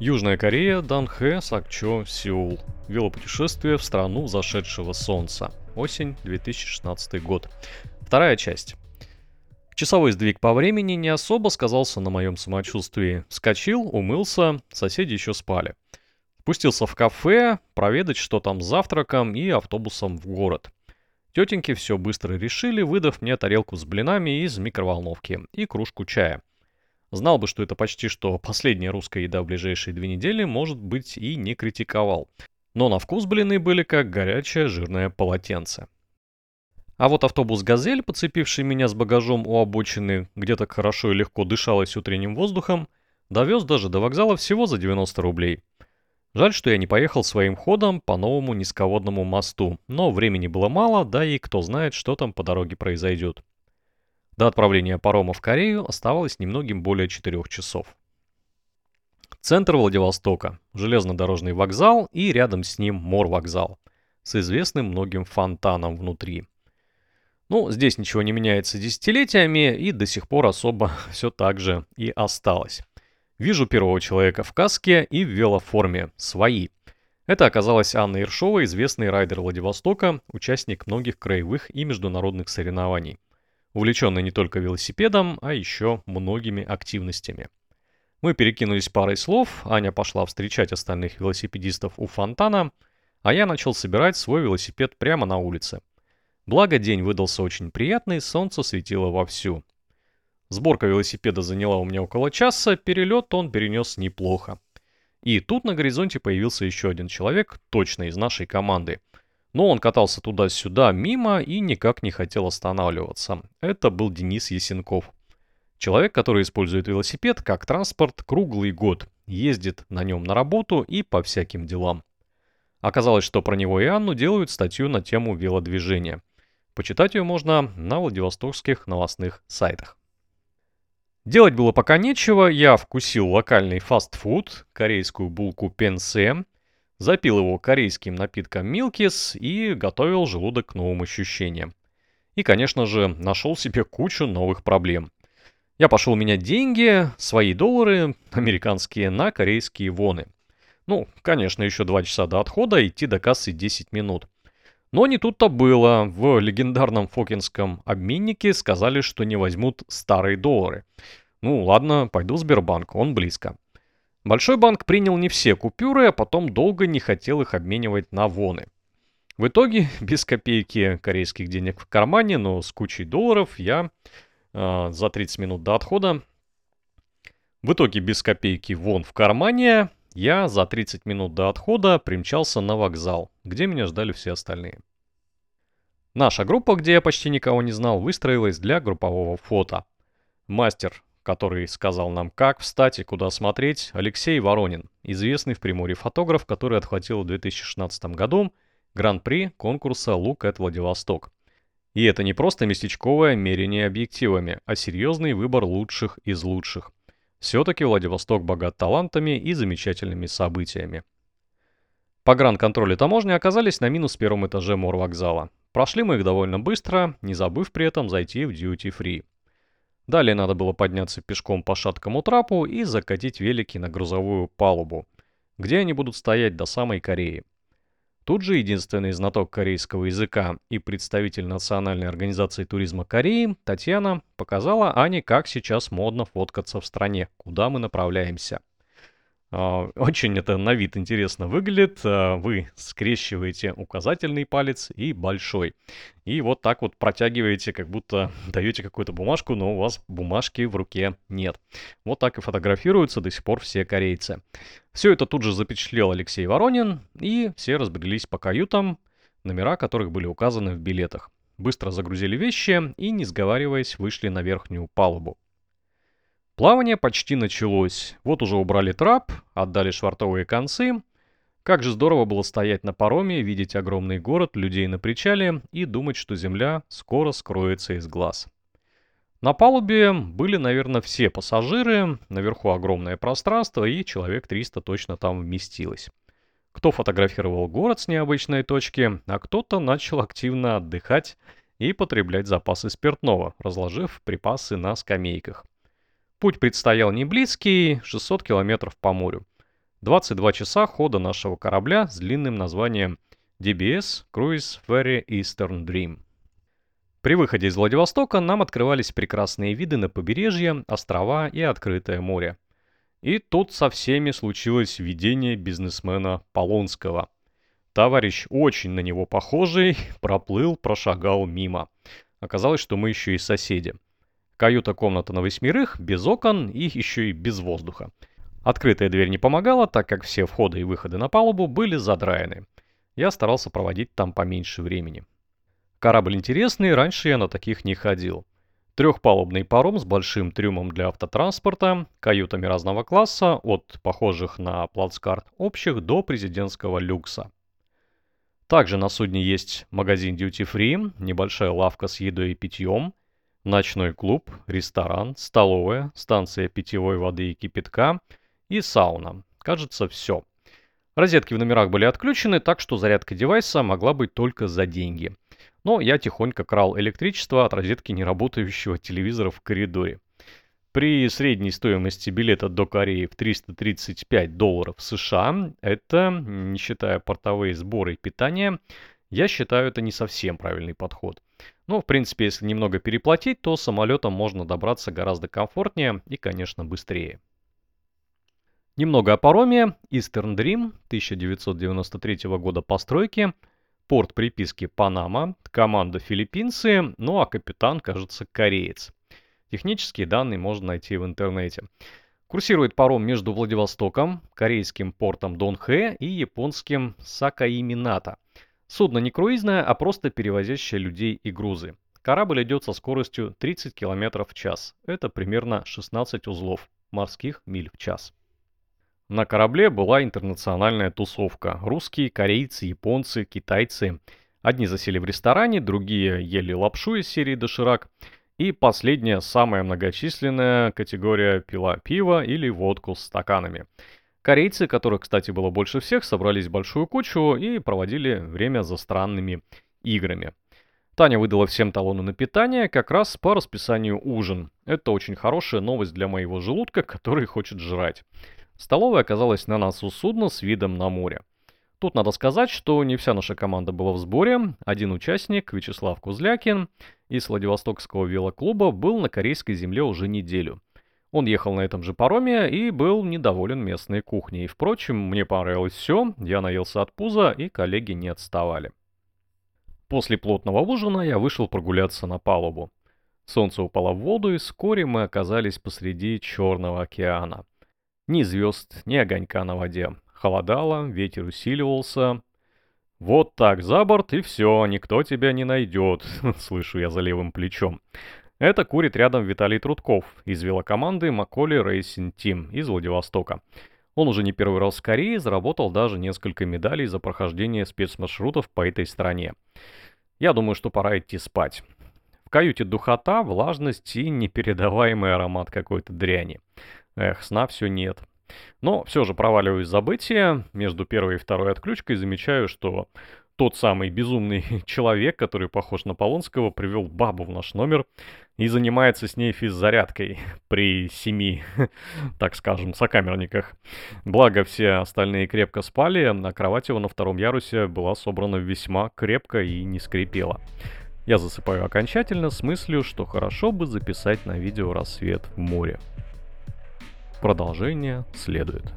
Южная Корея, Данхэ, Сакчо, Сеул. Велопутешествие в страну зашедшего солнца. Осень 2016 год. Вторая часть. Часовой сдвиг по времени не особо сказался на моем самочувствии. Вскочил, умылся, соседи еще спали. Спустился в кафе, проведать, что там с завтраком и автобусом в город. Тетеньки все быстро решили, выдав мне тарелку с блинами из микроволновки и кружку чая. Знал бы, что это почти что последняя русская еда в ближайшие две недели, может быть, и не критиковал. Но на вкус блины были как горячее жирное полотенце. А вот автобус «Газель», подцепивший меня с багажом у обочины, где так хорошо и легко дышалось утренним воздухом, довез даже до вокзала всего за 90 рублей. Жаль, что я не поехал своим ходом по новому низководному мосту, но времени было мало, да и кто знает, что там по дороге произойдет. До отправления парома в Корею оставалось немногим более 4 часов. Центр Владивостока, железнодорожный вокзал и рядом с ним морвокзал с известным многим фонтаном внутри. Ну, здесь ничего не меняется десятилетиями и до сих пор особо все так же и осталось. Вижу первого человека в каске и в велоформе, свои. Это оказалась Анна Ершова, известный райдер Владивостока, участник многих краевых и международных соревнований. Увлеченный не только велосипедом, а еще многими активностями. Мы перекинулись парой слов, Аня пошла встречать остальных велосипедистов у фонтана, а я начал собирать свой велосипед прямо на улице. Благо день выдался очень приятный, солнце светило вовсю. Сборка велосипеда заняла у меня около часа, перелет он перенес неплохо. И тут на горизонте появился еще один человек, точно из нашей команды. Но он катался туда-сюда мимо и никак не хотел останавливаться. Это был Денис Ясенков. Человек, который использует велосипед как транспорт круглый год, ездит на нем на работу и по всяким делам. Оказалось, что про него и Анну делают статью на тему велодвижения. Почитать ее можно на владивостокских новостных сайтах. Делать было пока нечего, я вкусил локальный фастфуд, корейскую булку пенсе, запил его корейским напитком милкис и готовил желудок к новым ощущениям. И, конечно же, нашел себе кучу новых проблем – я пошел менять деньги, свои доллары, американские, на корейские воны. Ну, конечно, еще 2 часа до отхода, идти до кассы 10 минут. Но не тут-то было. В легендарном фокинском обменнике сказали, что не возьмут старые доллары. Ну ладно, пойду в Сбербанк, он близко. Большой банк принял не все купюры, а потом долго не хотел их обменивать на воны. В итоге, без копейки корейских денег в кармане, но с кучей долларов, я э, за 30 минут до отхода. В итоге без копейки вон в кармане я за 30 минут до отхода примчался на вокзал, где меня ждали все остальные. Наша группа, где я почти никого не знал, выстроилась для группового фото. Мастер, который сказал нам, как встать и куда смотреть, Алексей Воронин, известный в Приморье фотограф, который отхватил в 2016 году гран-при конкурса «Лук at Владивосток». И это не просто местечковое мерение объективами, а серьезный выбор лучших из лучших. Все-таки Владивосток богат талантами и замечательными событиями. Погранконтроль и таможня оказались на минус первом этаже морвокзала. Прошли мы их довольно быстро, не забыв при этом зайти в duty-free. Далее надо было подняться пешком по шаткому трапу и закатить велики на грузовую палубу, где они будут стоять до самой Кореи. Тут же единственный знаток корейского языка и представитель Национальной организации туризма Кореи Татьяна показала Ане, как сейчас модно фоткаться в стране, куда мы направляемся. А, очень это на вид интересно выглядит. А, вы скрещиваете указательный палец и большой. И вот так вот протягиваете, как будто даете какую-то бумажку, но у вас бумажки в руке нет. Вот так и фотографируются до сих пор все корейцы. Все это тут же запечатлел Алексей Воронин, и все разбрелись по каютам, номера которых были указаны в билетах. Быстро загрузили вещи и, не сговариваясь, вышли на верхнюю палубу. Плавание почти началось. Вот уже убрали трап, отдали швартовые концы. Как же здорово было стоять на пароме, видеть огромный город, людей на причале и думать, что земля скоро скроется из глаз. На палубе были, наверное, все пассажиры, наверху огромное пространство и человек 300 точно там вместилось. Кто фотографировал город с необычной точки, а кто-то начал активно отдыхать и потреблять запасы спиртного, разложив припасы на скамейках. Путь предстоял не близкий, 600 километров по морю. 22 часа хода нашего корабля с длинным названием DBS Cruise Ferry Eastern Dream. При выходе из Владивостока нам открывались прекрасные виды на побережье, острова и открытое море. И тут со всеми случилось видение бизнесмена Полонского. Товарищ, очень на него похожий, проплыл, прошагал мимо. Оказалось, что мы еще и соседи. Каюта-комната на восьмерых, без окон и еще и без воздуха. Открытая дверь не помогала, так как все входы и выходы на палубу были задраены. Я старался проводить там поменьше времени. Корабль интересный, раньше я на таких не ходил. Трехпалубный паром с большим трюмом для автотранспорта, каютами разного класса, от похожих на плацкарт общих до президентского люкса. Также на судне есть магазин Duty Free, небольшая лавка с едой и питьем, ночной клуб, ресторан, столовая, станция питьевой воды и кипятка и сауна. Кажется, все. Розетки в номерах были отключены, так что зарядка девайса могла быть только за деньги – но я тихонько крал электричество от розетки неработающего телевизора в коридоре. При средней стоимости билета до Кореи в 335 долларов США, это, не считая портовые сборы и питания, я считаю это не совсем правильный подход. Но, в принципе, если немного переплатить, то самолетом можно добраться гораздо комфортнее и, конечно, быстрее. Немного о пароме. Eastern Dream 1993 года постройки – Порт приписки Панама, команда филиппинцы, ну а капитан, кажется, кореец. Технические данные можно найти в интернете. Курсирует паром между Владивостоком, корейским портом Донхэ и японским Сакаимината. Судно не круизное, а просто перевозящее людей и грузы. Корабль идет со скоростью 30 км в час. Это примерно 16 узлов морских миль в час. На корабле была интернациональная тусовка. Русские, корейцы, японцы, китайцы. Одни засели в ресторане, другие ели лапшу из серии доширак. И последняя, самая многочисленная категория пила пиво или водку с стаканами. Корейцы, которых, кстати, было больше всех, собрались в большую кучу и проводили время за странными играми. Таня выдала всем талоны на питание, как раз по расписанию ужин. Это очень хорошая новость для моего желудка, который хочет жрать. Столовая оказалась на носу судна с видом на море. Тут надо сказать, что не вся наша команда была в сборе. Один участник, Вячеслав Кузлякин, из Владивостокского велоклуба был на корейской земле уже неделю. Он ехал на этом же пароме и был недоволен местной кухней. Впрочем, мне понравилось все, я наелся от пуза, и коллеги не отставали. После плотного ужина я вышел прогуляться на палубу. Солнце упало в воду, и вскоре мы оказались посреди Черного океана. Ни звезд, ни огонька на воде. Холодало, ветер усиливался. «Вот так за борт, и все, никто тебя не найдет», — слышу я за левым плечом. Это курит рядом Виталий Трудков из велокоманды Маколи Racing Team из Владивостока. Он уже не первый раз в Корее, заработал даже несколько медалей за прохождение спецмаршрутов по этой стране. Я думаю, что пора идти спать. В каюте духота, влажность и непередаваемый аромат какой-то дряни. Эх, сна все нет. Но все же проваливаюсь в забытие. Между первой и второй отключкой замечаю, что тот самый безумный человек, который похож на Полонского, привел бабу в наш номер и занимается с ней физзарядкой при семи, так скажем, сокамерниках. Благо все остальные крепко спали, а кровать его на втором ярусе была собрана весьма крепко и не скрипела. Я засыпаю окончательно с мыслью, что хорошо бы записать на видео рассвет в море. Продолжение следует.